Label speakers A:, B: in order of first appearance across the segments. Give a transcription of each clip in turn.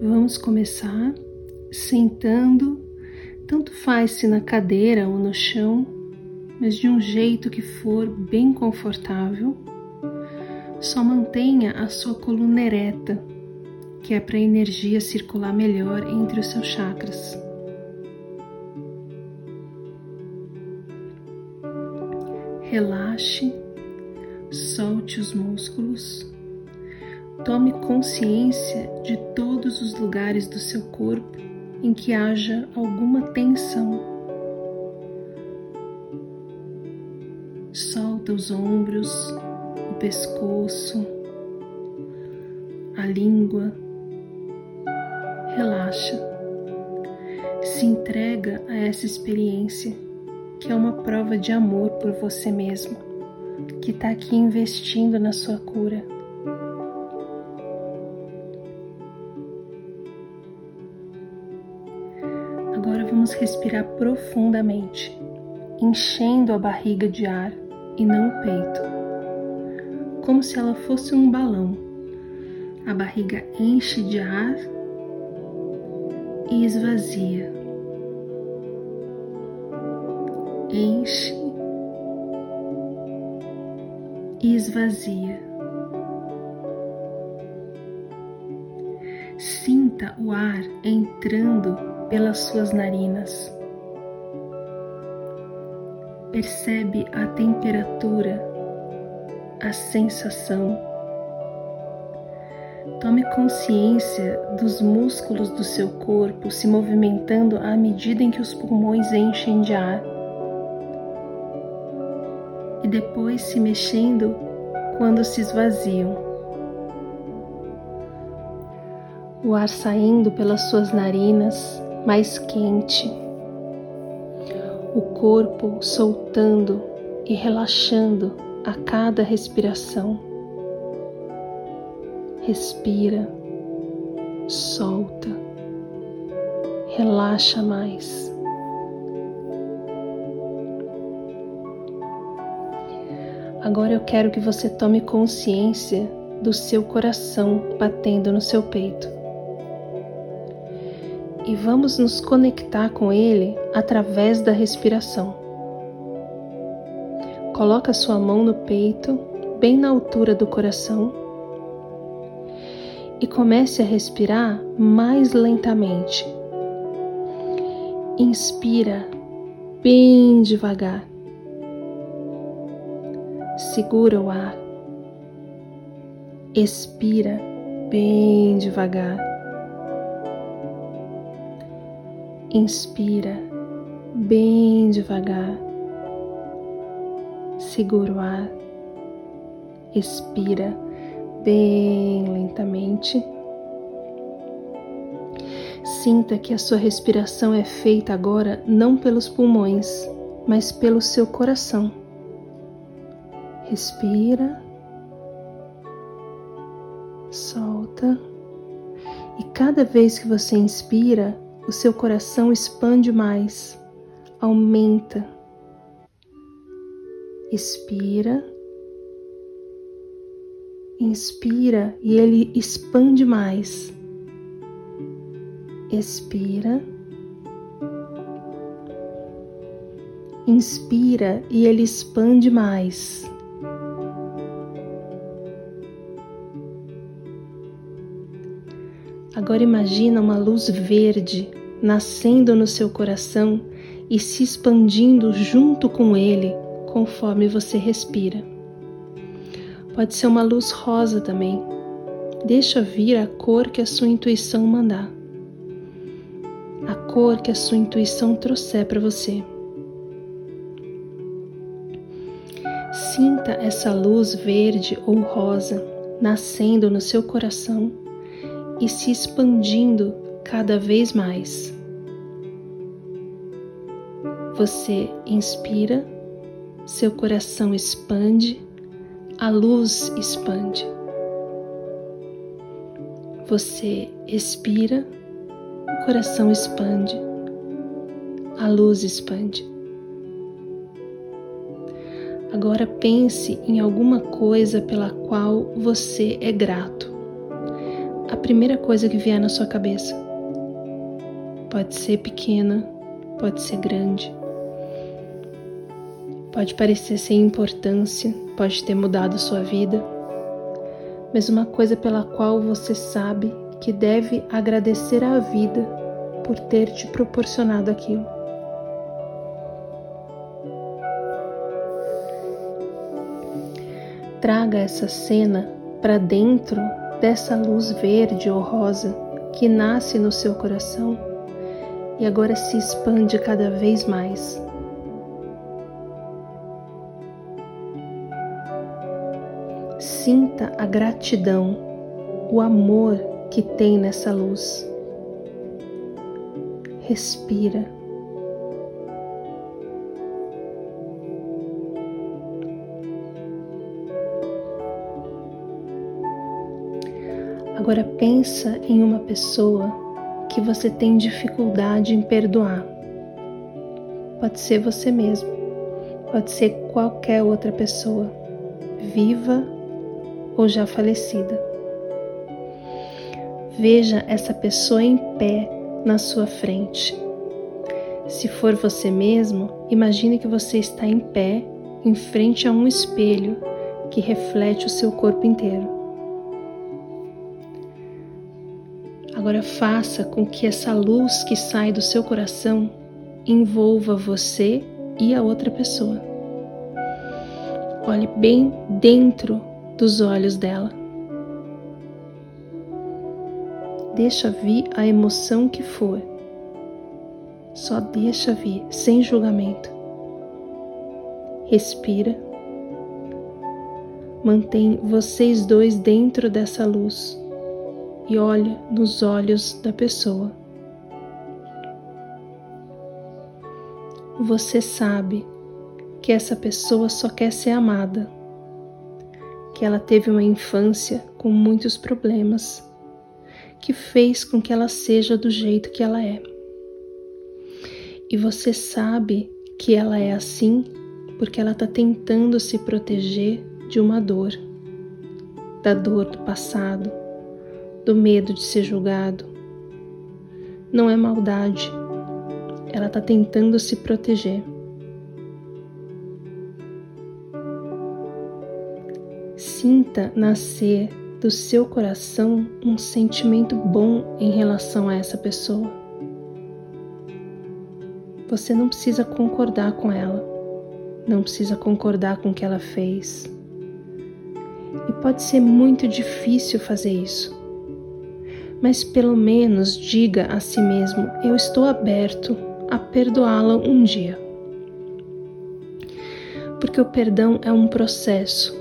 A: Vamos começar sentando, tanto faz se na cadeira ou no chão, mas de um jeito que for bem confortável. Só mantenha a sua coluna ereta, que é para a energia circular melhor entre os seus chakras. Relaxe, solte os músculos Tome consciência de todos os lugares do seu corpo em que haja alguma tensão. Solta os ombros, o pescoço, a língua. Relaxa. Se entrega a essa experiência que é uma prova de amor por você mesmo, que está aqui investindo na sua cura. Vamos respirar profundamente, enchendo a barriga de ar e não o peito, como se ela fosse um balão. A barriga enche de ar e esvazia. Enche e esvazia. Sinta o ar entrando pelas suas narinas. Percebe a temperatura, a sensação. Tome consciência dos músculos do seu corpo se movimentando à medida em que os pulmões enchem de ar. E depois se mexendo quando se esvaziam. O ar saindo pelas suas narinas mais quente, o corpo soltando e relaxando a cada respiração. Respira, solta, relaxa mais. Agora eu quero que você tome consciência do seu coração batendo no seu peito e vamos nos conectar com ele através da respiração. Coloca sua mão no peito, bem na altura do coração, e comece a respirar mais lentamente. Inspira bem devagar. Segura o ar. Expira bem devagar. Inspira bem devagar, segura o ar, expira bem lentamente. Sinta que a sua respiração é feita agora não pelos pulmões, mas pelo seu coração. Respira, solta, e cada vez que você inspira, o seu coração expande mais, aumenta. Expira, inspira e ele expande mais. Expira, inspira e ele expande mais. Agora imagina uma luz verde nascendo no seu coração e se expandindo junto com ele conforme você respira. Pode ser uma luz rosa também. Deixa vir a cor que a sua intuição mandar. A cor que a sua intuição trouxer para você. Sinta essa luz verde ou rosa nascendo no seu coração e se expandindo cada vez mais. Você inspira, seu coração expande, a luz expande. Você expira, o coração expande, a luz expande. Agora pense em alguma coisa pela qual você é grato primeira coisa que vier na sua cabeça. Pode ser pequena, pode ser grande. Pode parecer sem importância, pode ter mudado sua vida, mas uma coisa pela qual você sabe que deve agradecer à vida por ter te proporcionado aquilo. Traga essa cena para dentro dessa luz verde ou rosa que nasce no seu coração e agora se expande cada vez mais. Sinta a gratidão, o amor que tem nessa luz. Respira. Agora pensa em uma pessoa que você tem dificuldade em perdoar. Pode ser você mesmo, pode ser qualquer outra pessoa, viva ou já falecida. Veja essa pessoa em pé na sua frente. Se for você mesmo, imagine que você está em pé em frente a um espelho que reflete o seu corpo inteiro. Agora faça com que essa luz que sai do seu coração envolva você e a outra pessoa. Olhe bem dentro dos olhos dela. Deixa vir a emoção que for. Só deixa vir, sem julgamento. Respira. Mantém vocês dois dentro dessa luz e olha nos olhos da pessoa. Você sabe que essa pessoa só quer ser amada que ela teve uma infância com muitos problemas, que fez com que ela seja do jeito que ela é. E você sabe que ela é assim porque ela está tentando se proteger de uma dor, da dor do passado, do medo de ser julgado. Não é maldade, ela está tentando se proteger. Sinta nascer do seu coração um sentimento bom em relação a essa pessoa. Você não precisa concordar com ela, não precisa concordar com o que ela fez. E pode ser muito difícil fazer isso, mas pelo menos diga a si mesmo: eu estou aberto a perdoá-la um dia. Porque o perdão é um processo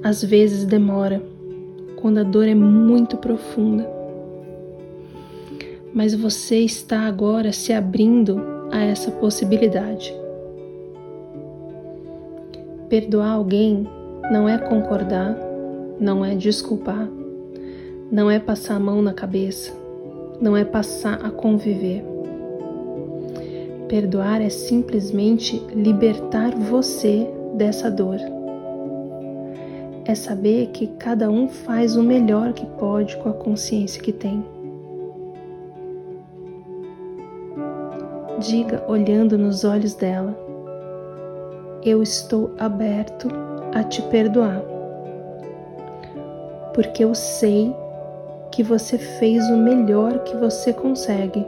A: às vezes demora, quando a dor é muito profunda. Mas você está agora se abrindo a essa possibilidade. Perdoar alguém não é concordar, não é desculpar, não é passar a mão na cabeça, não é passar a conviver. Perdoar é simplesmente libertar você dessa dor é saber que cada um faz o melhor que pode com a consciência que tem. Diga olhando nos olhos dela: Eu estou aberto a te perdoar, porque eu sei que você fez o melhor que você consegue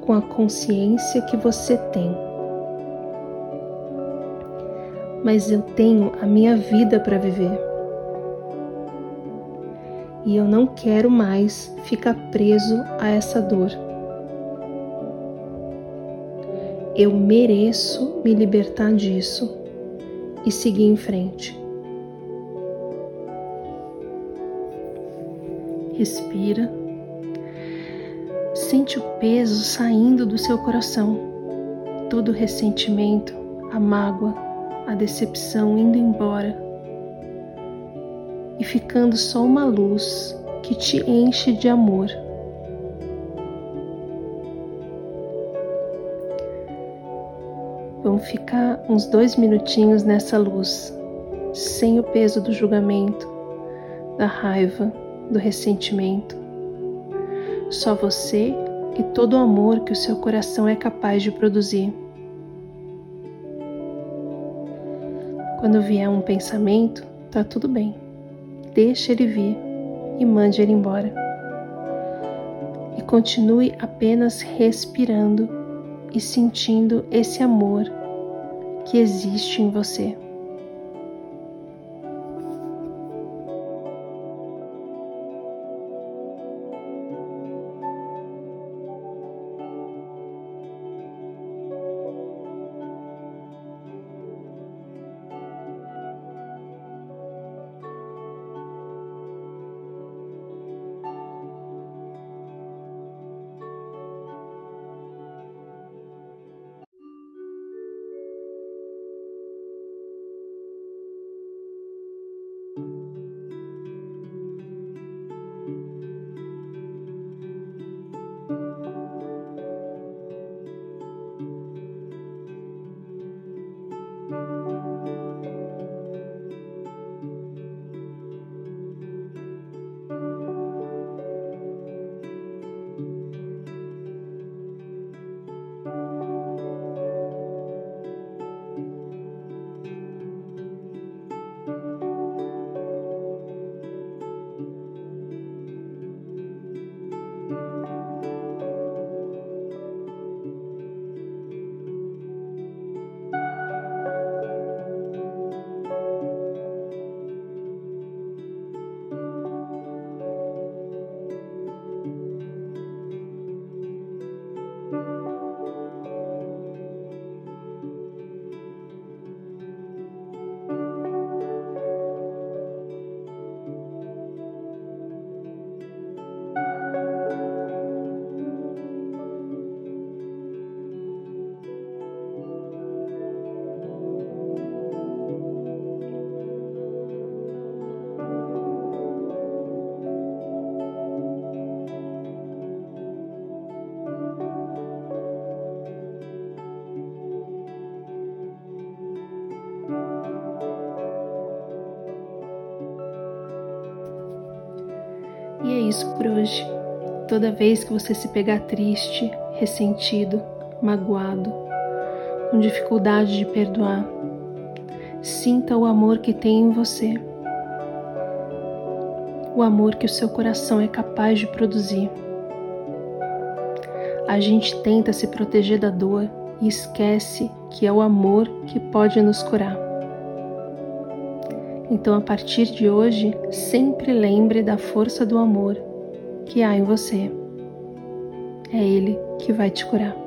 A: com a consciência que você tem mas eu tenho a minha vida para viver. E eu não quero mais ficar preso a essa dor. Eu mereço me libertar disso e seguir em frente. Respira. Sente o peso saindo do seu coração, todo o ressentimento, a mágoa, a decepção indo embora e ficando só uma luz que te enche de amor. Vamos ficar uns dois minutinhos nessa luz, sem o peso do julgamento, da raiva, do ressentimento. Só você e todo o amor que o seu coração é capaz de produzir. Quando vier um pensamento, tá tudo bem. Deixe ele vir e mande ele embora. E continue apenas respirando e sentindo esse amor que existe em você. Isso por hoje. Toda vez que você se pegar triste, ressentido, magoado, com dificuldade de perdoar, sinta o amor que tem em você. O amor que o seu coração é capaz de produzir. A gente tenta se proteger da dor e esquece que é o amor que pode nos curar. Então, a partir de hoje, sempre lembre da força do amor que há em você. É Ele que vai te curar.